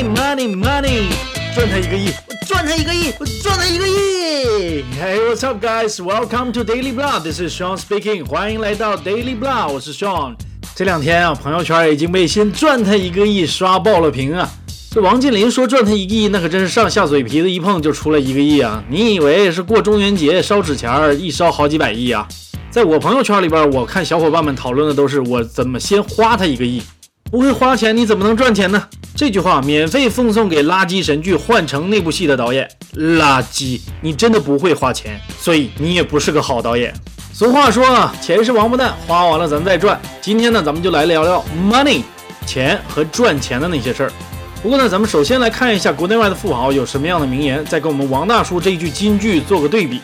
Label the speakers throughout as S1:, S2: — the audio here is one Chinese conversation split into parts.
S1: money money money，赚他一个亿，我赚他一个亿，我赚他一个亿。Hey what's up guys? Welcome to Daily Blah. This is Sean speaking. 欢迎来到 Daily Blah，我是 Sean。这两天啊，朋友圈已经被先赚他一个亿刷爆了屏啊。这王健林说赚他一个亿，那可真是上下嘴皮子一碰就出来一个亿啊！你以为是过中元节烧纸钱儿，一烧好几百亿啊？在我朋友圈里边，我看小伙伴们讨论的都是我怎么先花他一个亿。不会花钱，你怎么能赚钱呢？这句话免费奉送给垃圾神剧《换成》那部戏的导演。垃圾，你真的不会花钱，所以你也不是个好导演。俗话说啊，钱是王八蛋，花完了咱再赚。今天呢，咱们就来聊聊 money，钱和赚钱的那些事儿。不过呢，咱们首先来看一下国内外的富豪有什么样的名言，再跟我们王大叔这一句金句做个对比。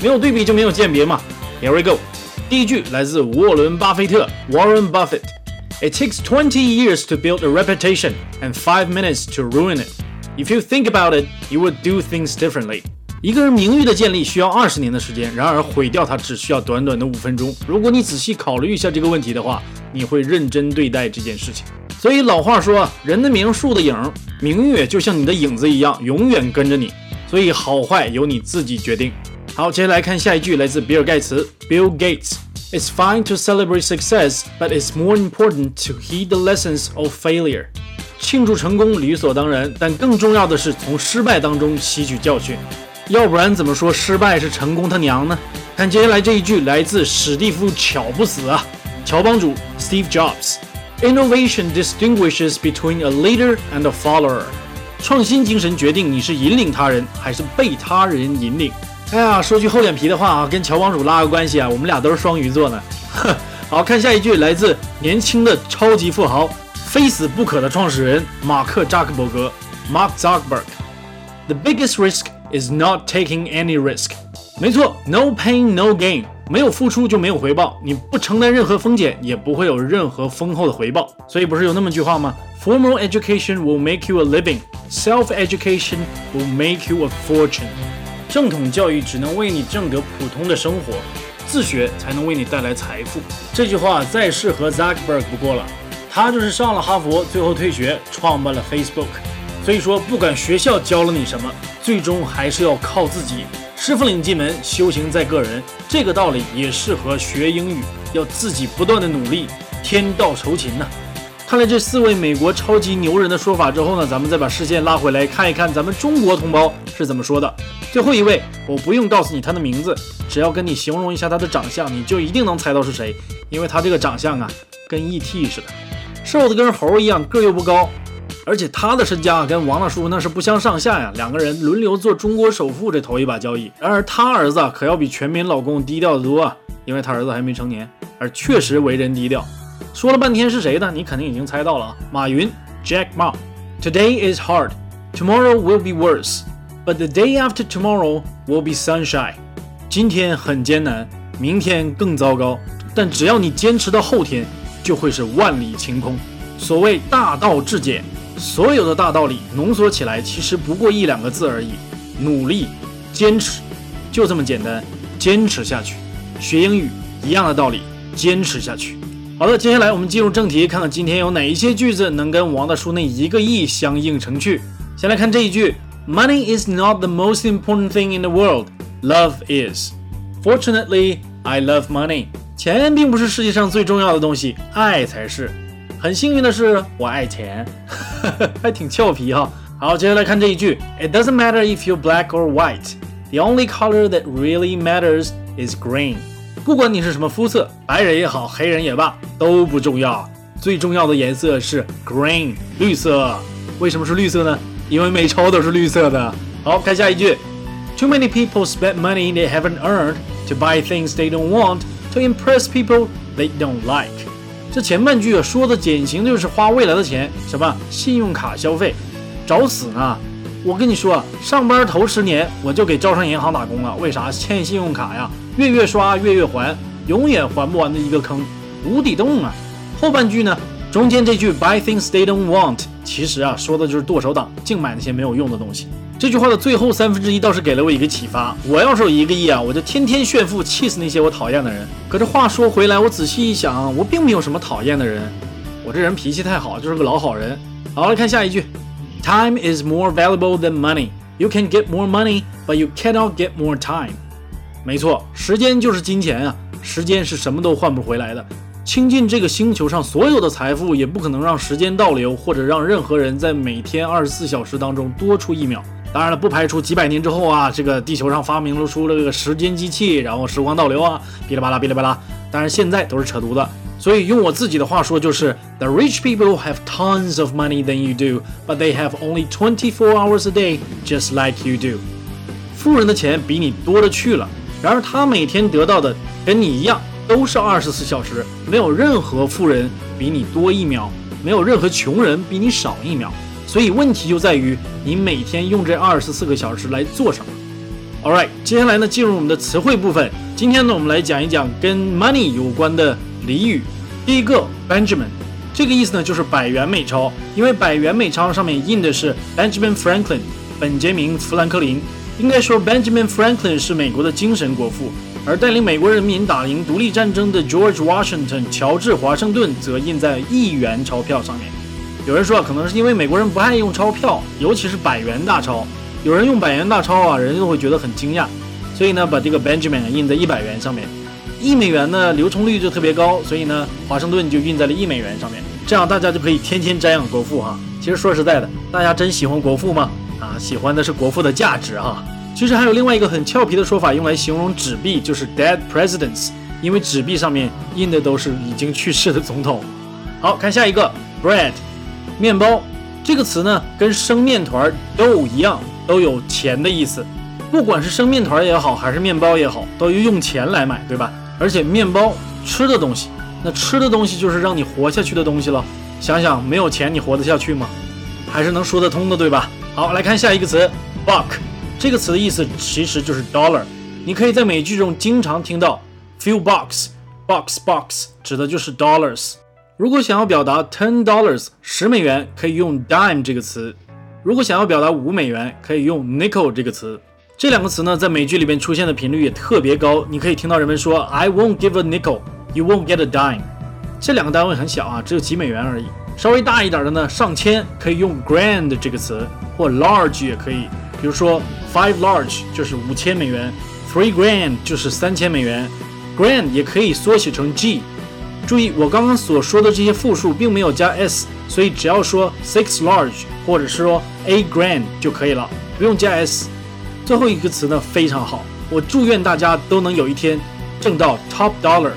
S1: 没有对比就没有鉴别嘛。Here we go。第一句来自沃伦·巴菲特 （Warren Buffett）。It takes 20 years to build a reputation and 5 minutes to ruin it. If you think about it, you would do things differently. 一个人名誉的建立需要二十年的时间，然而毁掉它只需要短短的五分钟。如果你仔细考虑一下这个问题的话，你会认真对待这件事情。所以老话说，人的名，树的影，名誉就像你的影子一样，永远跟着你。所以好坏由你自己决定。好，接下来看下一句，来自比尔盖茨 （Bill Gates）。It's fine to celebrate success, but it's more important to heed the lessons of failure. 庆祝成功理所当然，但更重要的是从失败当中吸取教训。要不然怎么说失败是成功他娘呢？看接下来这一句，来自史蒂夫·乔不死啊，乔帮主 Steve Jobs。Innovation distinguishes between a leader and a follower. 创新精神决定你是引领他人还是被他人引领。哎呀，说句厚脸皮的话啊，跟乔帮主拉个关系啊，我们俩都是双鱼座呢。好看下一句，来自年轻的超级富豪、非死不可的创始人马克扎克伯格 （Mark Zuckerberg）。The biggest risk is not taking any risk。没错，No pain, no gain。没有付出就没有回报，你不承担任何风险，也不会有任何丰厚的回报。所以不是有那么句话吗？Formal education will make you a living. Self-education will make you a fortune. 正统教育只能为你挣得普通的生活，自学才能为你带来财富。这句话再适合 Zuckerberg 不过了，他就是上了哈佛，最后退学，创办了 Facebook。所以说，不管学校教了你什么，最终还是要靠自己。师傅领进门，修行在个人。这个道理也适合学英语，要自己不断的努力，天道酬勤呐。看了这四位美国超级牛人的说法之后呢，咱们再把视线拉回来看一看咱们中国同胞是怎么说的。最后一位，我不用告诉你他的名字，只要跟你形容一下他的长相，你就一定能猜到是谁，因为他这个长相啊，跟 E.T. 似的，瘦的跟猴一样，个又不高，而且他的身家跟王大叔那是不相上下呀，两个人轮流做中国首富这头一把交椅。然而他儿子可要比全民老公低调得多啊，因为他儿子还没成年，而确实为人低调。说了半天是谁呢？你肯定已经猜到了，马云，Jack Ma。Today is hard, tomorrow will be worse, but the day after tomorrow will be sunshine。今天很艰难，明天更糟糕，但只要你坚持到后天，就会是万里晴空。所谓大道至简，所有的大道理浓缩起来，其实不过一两个字而已：努力、坚持，就这么简单。坚持下去，学英语一样的道理，坚持下去。好的，接下来我们进入正题，看看今天有哪一些句子能跟王大叔那一个亿相映成趣。先来看这一句：Money is not the most important thing in the world. Love is. Fortunately, I love money. 钱并不是世界上最重要的东西，爱才是。很幸运的是，我爱钱，还挺俏皮哈。好，接下来看这一句：It doesn't matter if you're black or white. The only color that really matters is green. 不管你是什么肤色，白人也好，黑人也罢，都不重要。最重要的颜色是 green，绿色。为什么是绿色呢？因为美钞都是绿色的。好看下一句：Too many people spend money they haven't earned to buy things they don't want to impress people they don't like。这前半句，说的典型就是花未来的钱，什么信用卡消费，找死呢！我跟你说，上班头十年我就给招商银行打工了，为啥？欠信用卡呀。月月刷，月月还，永远还不完的一个坑，无底洞啊！后半句呢，中间这句 buy things they don't want，其实啊，说的就是剁手党，净买那些没有用的东西。这句话的最后三分之一倒是给了我一个启发，我要是有一个亿啊，我就天天炫富，气死那些我讨厌的人。可这话说回来，我仔细一想，我并没有什么讨厌的人，我这人脾气太好，就是个老好人。好了，看下一句 Time is more valuable than money. You can get more money, but you cannot get more time. 没错，时间就是金钱啊！时间是什么都换不回来的。倾尽这个星球上所有的财富，也不可能让时间倒流，或者让任何人在每天二十四小时当中多出一秒。当然了，不排除几百年之后啊，这个地球上发明了出了这个时间机器，然后时光倒流啊，哔哩吧啦，哔哩吧啦。当然现在都是扯犊子。所以用我自己的话说，就是 The rich people have tons of money than you do, but they have only twenty-four hours a day, just like you do。富人的钱比你多了去了，然而他每天得到的跟你一样，都是二十四小时，没有任何富人比你多一秒，没有任何穷人比你少一秒。所以问题就在于你每天用这二十四个小时来做什么。All right，接下来呢进入我们的词汇部分。今天呢我们来讲一讲跟 money 有关的俚语。第一个 Benjamin，这个意思呢就是百元美钞，因为百元美钞上面印的是 Benjamin Franklin，本杰明富兰克林。应该说 Benjamin Franklin 是美国的精神国父，而带领美国人民打赢独立战争的 George Washington 乔治华盛顿则印在一元钞票上面。有人说啊，可能是因为美国人不爱用钞票，尤其是百元大钞。有人用百元大钞啊，人家都会觉得很惊讶。所以呢，把这个 Benjamin 印在一百元上面。一美元呢，流通率就特别高，所以呢，华盛顿就印在了一美元上面。这样大家就可以天天瞻仰国父哈。其实说实在的，大家真喜欢国父吗？啊，喜欢的是国父的价值哈。其实还有另外一个很俏皮的说法，用来形容纸币，就是 dead presidents，因为纸币上面印的都是已经去世的总统。好看下一个 bread。面包这个词呢，跟生面团都一样，都有钱的意思。不管是生面团也好，还是面包也好，都要用钱来买，对吧？而且面包吃的东西，那吃的东西就是让你活下去的东西了。想想没有钱你活得下去吗？还是能说得通的，对吧？好，来看下一个词，buck。这个词的意思其实就是 dollar。你可以在美剧中经常听到 few bucks，box box，指的就是 dollars。如果想要表达 ten dollars 十美元，可以用 dime 这个词；如果想要表达五美元，可以用 nickel 这个词。这两个词呢，在美剧里边出现的频率也特别高。你可以听到人们说 I won't give a nickel, you won't get a dime。这两个单位很小啊，只有几美元而已。稍微大一点的呢，上千可以用 grand 这个词，或 large 也可以。比如说 five large 就是五千美元，three grand 就是三千美元，grand 也可以缩写成 G。注意，我刚刚所说的这些复数并没有加 s，所以只要说 six large 或者是说 a grand 就可以了，不用加 s。最后一个词呢非常好，我祝愿大家都能有一天挣到 top dollar。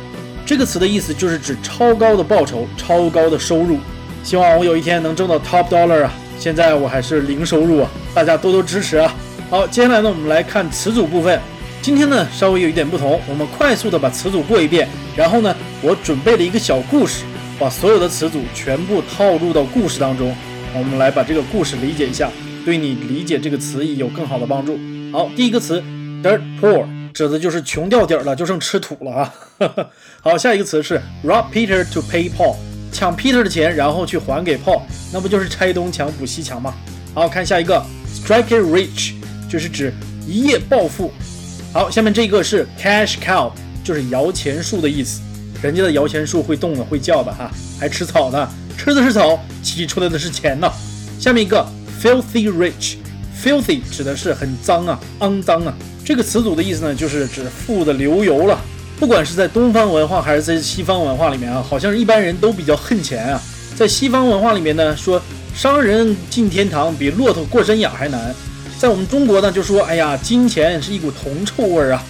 S1: 这个词的意思就是指超高的报酬、超高的收入。希望我有一天能挣到 top dollar 啊！现在我还是零收入啊，大家多多支持啊！好，接下来呢，我们来看词组部分。今天呢稍微有一点不同，我们快速的把词组过一遍，然后呢，我准备了一个小故事，把所有的词组全部套入到故事当中，我们来把这个故事理解一下，对你理解这个词义有更好的帮助。好，第一个词 dirt poor 指的就是穷掉底儿了，就剩吃土了啊。好，下一个词是 rob Peter to pay Paul，抢 Peter 的钱，然后去还给 Paul，那不就是拆东墙补西墙吗？好看下一个 strike it rich，就是指一夜暴富。好，下面这个是 cash cow，就是摇钱树的意思。人家的摇钱树会动的，会叫的哈，还吃草呢，吃的是草，挤出来的是钱呢。下面一个 filthy rich，filthy 指的是很脏啊，肮脏啊。这个词组的意思呢，就是指富的流油了。不管是在东方文化还是在西方文化里面啊，好像一般人都比较恨钱啊。在西方文化里面呢，说商人进天堂比骆驼过山崖还难。在我们中国呢，就说哎呀，金钱是一股铜臭味儿啊。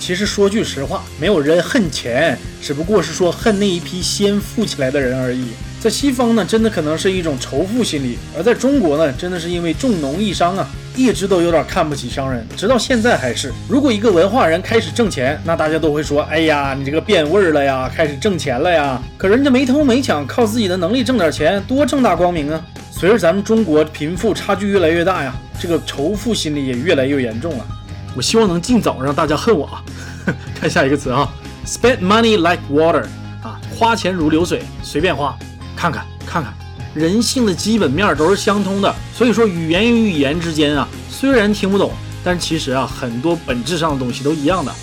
S1: 其实说句实话，没有人恨钱，只不过是说恨那一批先富起来的人而已。在西方呢，真的可能是一种仇富心理；而在中国呢，真的是因为重农抑商啊，一直都有点看不起商人，直到现在还是。如果一个文化人开始挣钱，那大家都会说，哎呀，你这个变味儿了呀，开始挣钱了呀。可人家没偷没抢，靠自己的能力挣点钱，多正大光明啊！随着咱们中国贫富差距越来越大呀，这个仇富心理也越来越严重了。我希望能尽早让大家恨我啊！看下一个词啊，spend money like water 啊，花钱如流水，随便花。看看看看，人性的基本面都是相通的。所以说，语言与语言之间啊，虽然听不懂，但其实啊，很多本质上的东西都一样的。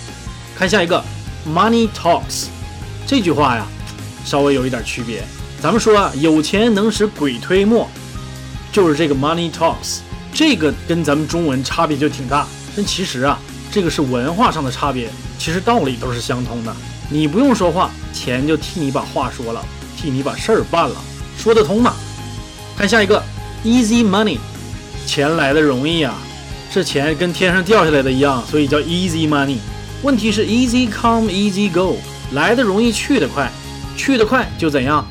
S1: 看下一个，money talks 这句话呀，稍微有一点区别。咱们说啊，有钱能使鬼推磨。就是这个 money talks，这个跟咱们中文差别就挺大。但其实啊，这个是文化上的差别，其实道理都是相通的。你不用说话，钱就替你把话说了，替你把事儿办了，说得通吗？看下一个，easy money，钱来的容易啊，这钱跟天上掉下来的一样，所以叫 easy money。问题是 easy come easy go，来的容易去的快，去的快就怎样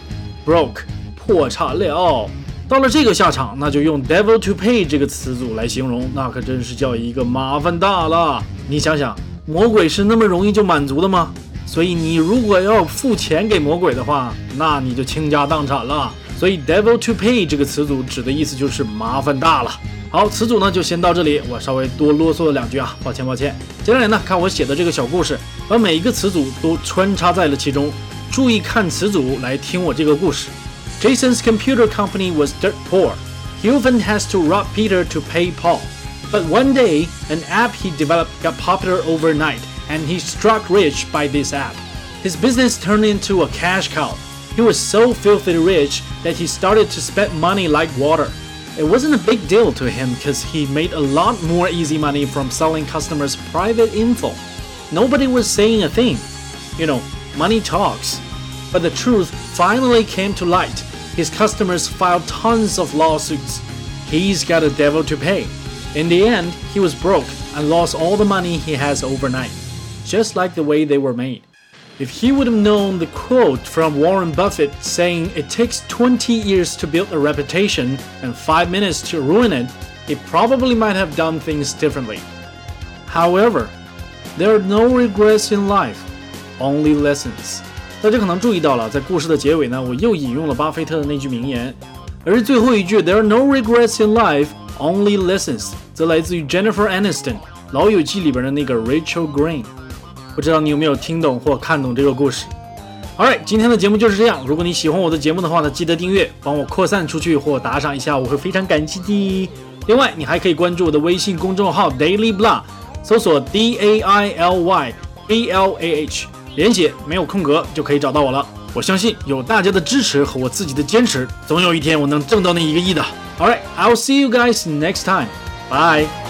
S1: ？broke，破产了。到了这个下场，那就用 devil to pay 这个词组来形容，那可真是叫一个麻烦大了。你想想，魔鬼是那么容易就满足的吗？所以你如果要付钱给魔鬼的话，那你就倾家荡产了。所以 devil to pay 这个词组指的意思就是麻烦大了。好，词组呢就先到这里，我稍微多啰嗦了两句啊，抱歉抱歉。接下来呢，看我写的这个小故事，把每一个词组都穿插在了其中。注意看词组来听我这个故事。Jason's computer company was dirt poor. He often has to rob Peter to pay Paul. But one day, an app he developed got popular overnight and he struck rich by this app. His business turned into a cash cow. He was so filthy rich that he started to spend money like water. It wasn't a big deal to him because he made a lot more easy money from selling customers private info. Nobody was saying a thing. You know, money talks. But the truth finally came to light. His customers filed tons of lawsuits. He's got a devil to pay. In the end, he was broke and lost all the money he has overnight just like the way they were made. If he would have known the quote from Warren Buffett saying it takes 20 years to build a reputation and 5 minutes to ruin it, he probably might have done things differently. However, there are no regrets in life, only lessons. 大家可能注意到了，在故事的结尾呢，我又引用了巴菲特的那句名言，而最后一句 "There are no regrets in life, only lessons" 则来自于 Jennifer Aniston《老友记》里边的那个 Rachel Green。 不知道你有没有听懂或看懂这个故事？Alright，今天的节目就是这样。如果你喜欢我的节目的话呢，记得订阅，帮我扩散出去或打赏一下，我会非常感激的。另外，你还可以关注我的微信公众号 Daily Blah，搜索 D A I L Y B L A H，连写没有空格就可以找到我了。我相信有大家的支持和我自己的坚持，总有一天我能挣到那一个亿的。Alright，I'll see you guys next time. Bye.